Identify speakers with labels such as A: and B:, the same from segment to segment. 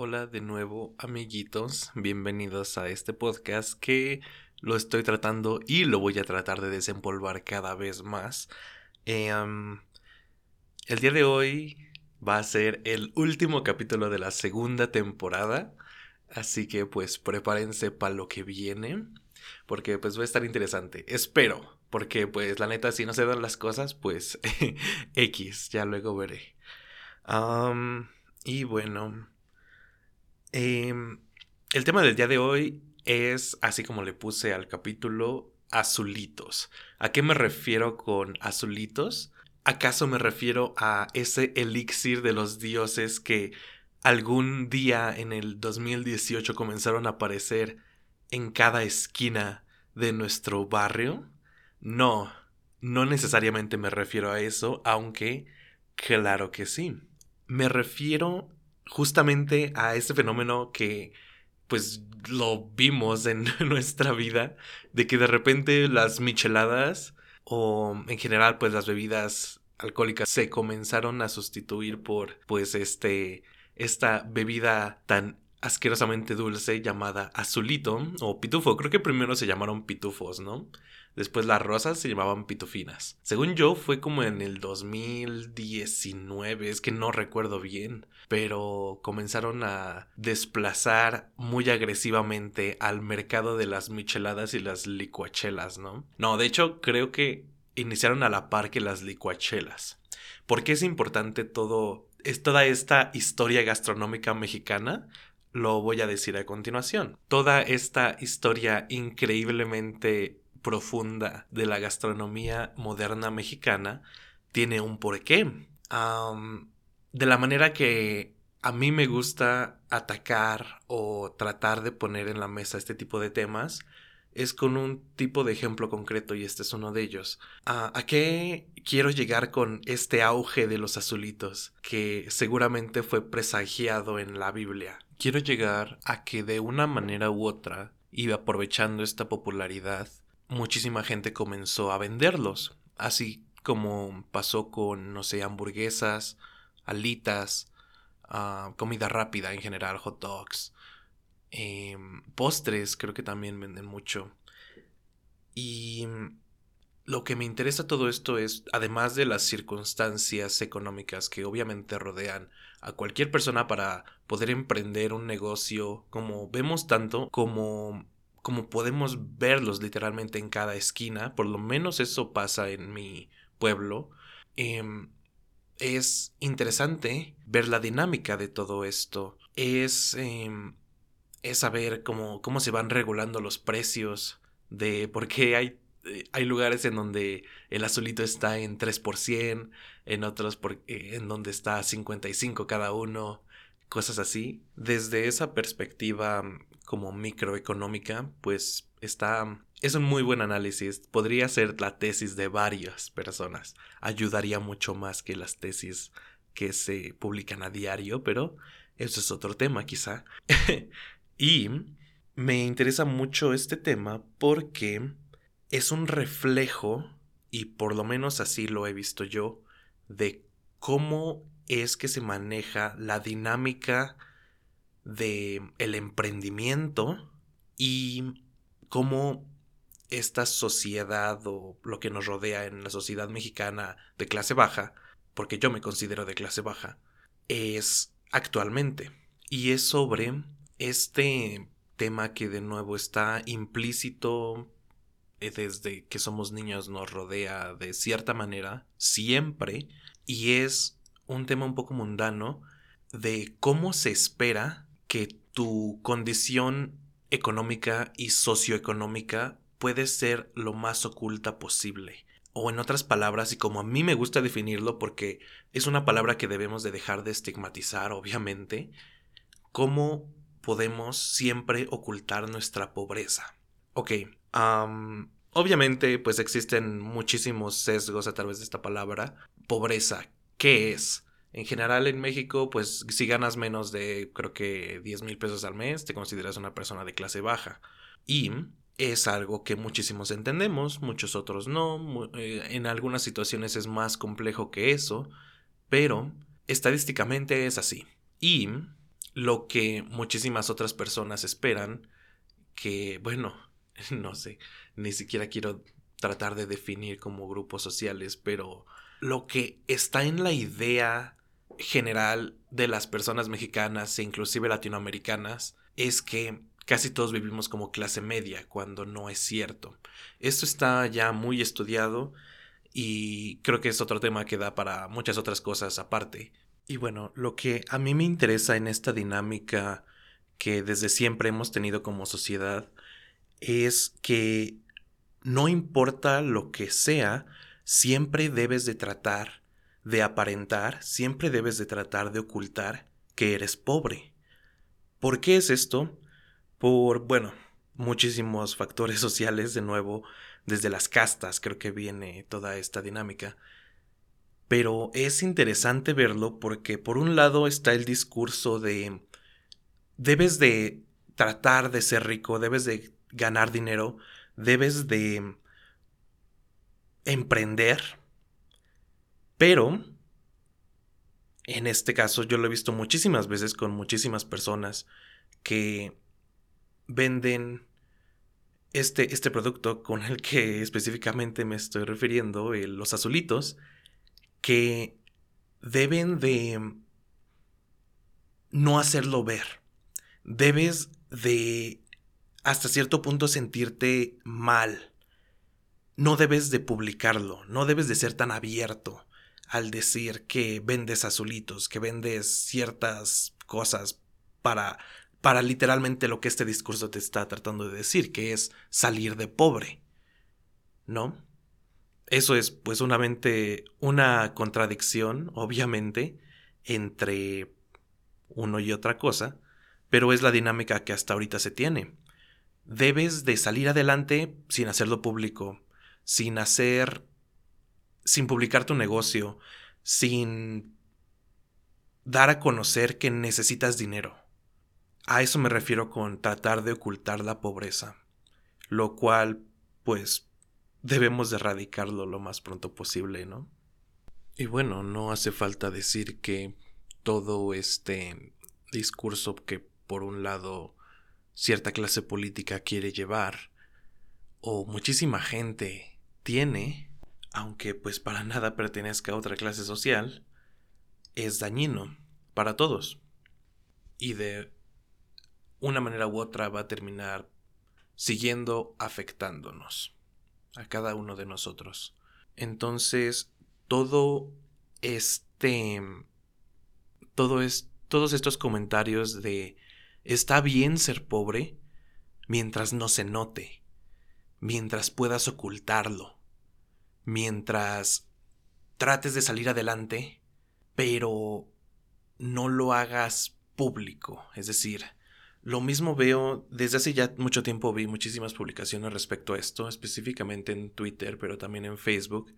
A: Hola de nuevo amiguitos, bienvenidos a este podcast que lo estoy tratando y lo voy a tratar de desempolvar cada vez más. Em, el día de hoy va a ser el último capítulo de la segunda temporada, así que pues prepárense para lo que viene, porque pues va a estar interesante, espero. Porque pues la neta si no se dan las cosas pues X, ya luego veré. y bueno, em, el tema del día de hoy es, así como le puse al capítulo, azulitos. ¿A qué me refiero con azulitos? ¿Acaso me refiero a ese elixir de los dioses que algún día en el 2018 comenzaron a aparecer en cada esquina de nuestro barrio? No, no necesariamente me refiero a eso, aunque claro que sí. Me refiero justamente a ese fenómeno que pues lo vimos en nuestra vida, de que de repente las micheladas o en general pues las bebidas alcohólicas se comenzaron a sustituir por pues este esta bebida tan asquerosamente dulce llamada azulito o pitufo. Creo que primero se llamaron pitufos, ¿no? Después las rosas se llamaban pitufinas. Según yo fue como en el 2019, es que no recuerdo bien, pero comenzaron a desplazar muy agresivamente al mercado de las micheladas y las licuachelas, ¿no? No, de hecho creo que iniciaron a la par que las licuachelas. ¿Por qué es importante todo es toda esta historia gastronómica mexicana? Lo voy a decir a continuación. Toda esta historia increíblemente profunda de la gastronomía moderna mexicana tiene un porqué. de la manera que a mí me gusta atacar o tratar de poner en la mesa este tipo de temas es con un tipo de ejemplo concreto y este es uno de ellos. ¿A qué quiero llegar con este auge de los azulitos que seguramente fue presagiado en la Biblia? Quiero llegar a que de una manera u otra y aprovechando esta popularidad muchísima gente comenzó a venderlos, así como pasó con, no sé, hamburguesas, alitas, ah, comida rápida en general, hot dogs, em, postres, creo que también venden mucho. Y lo que me interesa todo esto es, además de las circunstancias económicas que obviamente rodean a cualquier persona para poder emprender un negocio, como vemos tanto, como como podemos verlos literalmente en cada esquina, por lo menos eso pasa en mi pueblo, em, es interesante ver la dinámica de todo esto. Es, em, es saber cómo, cómo se van regulando los precios, de por qué hay, hay lugares en donde el azulito está en 3%, en otros por, eh, en donde está 55 cada uno, cosas así. Desde esa perspectiva como microeconómica, pues está... Es un muy buen análisis. Podría ser la tesis de varias personas. Ayudaría mucho más que las tesis que se publican a diario, pero eso es otro tema quizá. y me interesa mucho este tema porque es un reflejo, y por lo menos así lo he visto yo, de cómo es que se maneja la dinámica de el emprendimiento y cómo esta sociedad o lo que nos rodea en la sociedad mexicana de clase baja, porque yo me considero de clase baja, es actualmente. Y es sobre este tema que de nuevo está implícito desde que somos niños nos rodea de cierta manera, siempre, y es un tema un poco mundano de cómo se espera que tu condición económica y socioeconómica puede ser lo más oculta posible. O en otras palabras, y como a mí me gusta definirlo porque es una palabra que debemos de dejar de estigmatizar, obviamente, cómo podemos siempre ocultar nuestra pobreza. Ok, obviamente pues existen muchísimos sesgos a través de esta palabra. Pobreza, ¿qué es? En general en México, pues si ganas menos de creo que 10 mil pesos al mes, te consideras una persona de clase baja. Y es algo que muchísimos entendemos, muchos otros no. Eh, en algunas situaciones es más complejo que eso, pero estadísticamente es así. Y lo que muchísimas otras personas esperan, que, bueno, no sé, ni siquiera quiero tratar de definir como grupos sociales, pero lo que está en la idea general de las personas mexicanas e inclusive latinoamericanas es que casi todos vivimos como clase media, cuando no es cierto. Esto está ya muy estudiado y creo que es otro tema que da para muchas otras cosas aparte. Y bueno, lo que a mí me interesa en esta dinámica que desde siempre hemos tenido como sociedad es que no importa lo que sea, siempre debes de tratar de aparentar, siempre debes de tratar de ocultar que eres pobre. ¿Por qué es esto? Por, bueno, muchísimos factores sociales, de nuevo, desde las castas creo que viene toda esta dinámica. Pero es interesante verlo porque por un lado está el discurso de debes de tratar de ser rico, debes de ganar dinero, debes de emprender, pero en este caso yo lo he visto muchísimas veces con muchísimas personas que venden este, este producto con el que específicamente me estoy refiriendo, los azulitos, que deben de no hacerlo ver. Debes de hasta cierto punto sentirte mal. No debes de publicarlo, no debes de ser tan abierto al decir que vendes azulitos, que vendes ciertas cosas para para literalmente lo que este discurso te está tratando de decir, que es salir de pobre. ¿No? Eso es pues una una contradicción, obviamente, entre uno y otra cosa, pero es la dinámica que hasta ahorita se tiene. Debes de salir adelante sin hacerlo público, sin hacer, sin publicar tu negocio, sin dar a conocer que necesitas dinero. A eso me refiero con tratar de ocultar la pobreza, lo cual, pues, debemos de erradicarlo lo más pronto posible, ¿no? Y bueno, no hace falta decir que todo este discurso que por un lado cierta clase política quiere llevar, o muchísima gente tiene, aunque pues para nada pertenezca a otra clase social, es dañino para todos. Y de una manera u otra va a terminar siguiendo afectándonos a cada uno de nosotros. Entonces, todo este todo es todos estos comentarios de está bien ser pobre mientras no se note, mientras puedas ocultarlo, mientras trates de salir adelante, pero no lo hagas público, es decir, lo mismo veo, desde hace ya mucho tiempo vi muchísimas publicaciones respecto a esto, específicamente en Twitter, pero también en Facebook,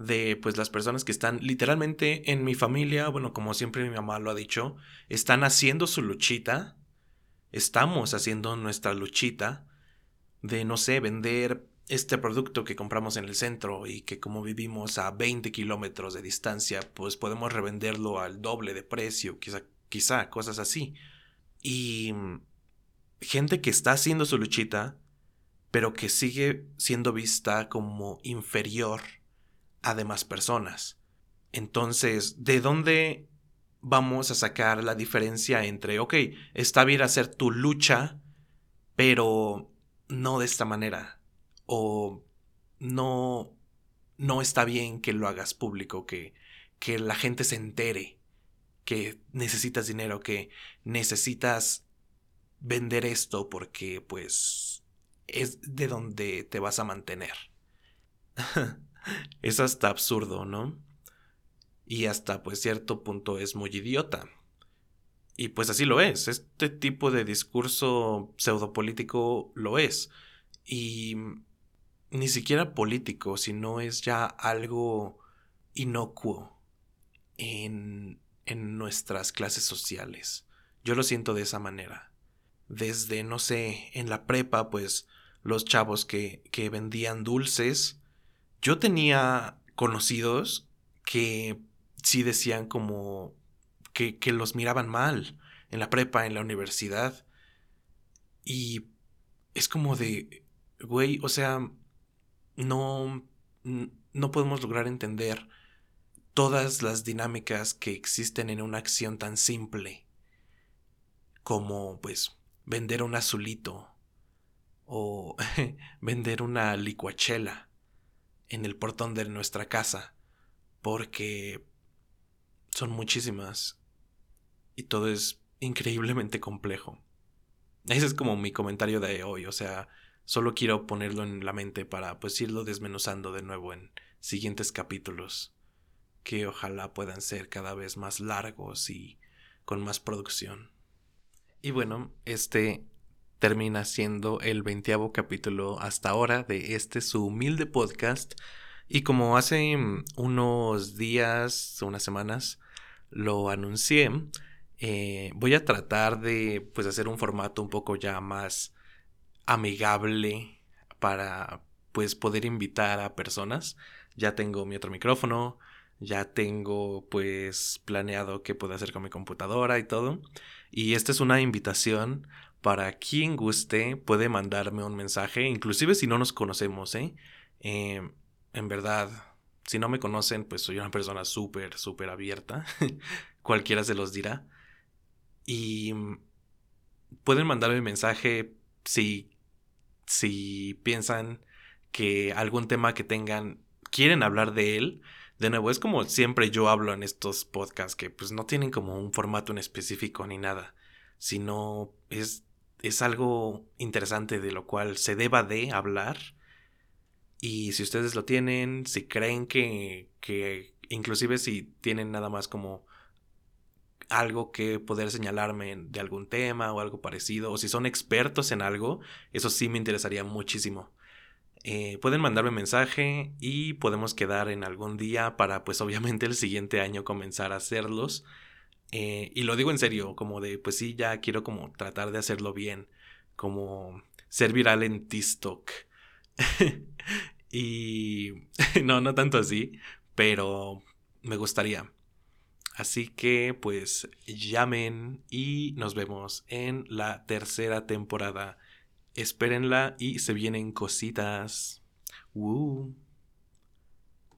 A: de pues las personas que están literalmente en mi familia, bueno, como siempre mi mamá lo ha dicho, están haciendo su luchita, estamos haciendo nuestra luchita de, no sé, vender este producto que compramos en el centro y que como vivimos a 20 kilómetros de distancia, pues podemos revenderlo al doble de precio, quizá, quizá cosas así. Y mm, gente que está haciendo su luchita, pero que sigue siendo vista como inferior a demás personas. Entonces, ¿de dónde vamos a sacar la diferencia entre, ok, está bien hacer tu lucha, pero no de esta manera? O no, no está bien que lo hagas público, que, que la gente se entere que necesitas dinero, que necesitas vender esto porque pues es de donde te vas a mantener. es hasta absurdo, ¿no? Y hasta pues cierto punto es muy idiota. Y pues así lo es. Este tipo de discurso pseudopolítico lo es. Y ni siquiera político, sino es ya algo inocuo en en nuestras clases sociales. Yo lo siento de esa manera. Desde, no sé, en la prepa, pues los chavos que, que vendían dulces, yo tenía conocidos que sí decían como que, que los miraban mal, en la prepa, en la universidad. Y es como de, güey, o sea, no, no podemos lograr entender todas las dinámicas que existen en una acción tan simple como, pues, vender un azulito o vender una licuachela en el portón de nuestra casa, porque son muchísimas y todo es increíblemente complejo. Ese es como mi comentario de hoy, o sea, solo quiero ponerlo en la mente para pues irlo desmenuzando de nuevo en siguientes capítulos, que ojalá puedan ser cada vez más largos y con más producción. Y bueno, este termina siendo el veintiavo capítulo hasta ahora de este su humilde podcast. Y como hace unos días, unas semanas, lo anuncié, eh, voy a tratar de pues hacer un formato un poco ya más amigable para pues poder invitar a personas. Ya tengo mi otro micrófono, ya tengo pues planeado qué puedo hacer con mi computadora y todo. Y esta es una invitación para quien guste, puede mandarme un mensaje, inclusive si no nos conocemos, ¿eh? eh en verdad, si no me conocen, pues soy una persona súper, súper abierta. Cualquiera se los dirá. Y mm, pueden mandarme mensaje si, si piensan que algún tema que tengan quieren hablar de él. De nuevo, es como siempre yo hablo en estos podcasts que pues no tienen como un formato en específico ni nada, sino es, es algo interesante de lo cual se deba de hablar. Y si ustedes lo tienen, si creen que, que inclusive si tienen nada más como algo que poder señalarme de algún tema o algo parecido, o si son expertos en algo, eso sí me interesaría muchísimo. Eh, pueden mandarme mensaje y podemos quedar en algún día para pues obviamente el siguiente año comenzar a hacerlos. Eh, y lo digo en serio, como de pues sí, ya quiero como tratar de hacerlo bien, como ser viral en TikTok. y no, no tanto así, pero me gustaría. Así que pues llamen y nos vemos en la tercera temporada. Espérenla y se vienen cositas. Woo.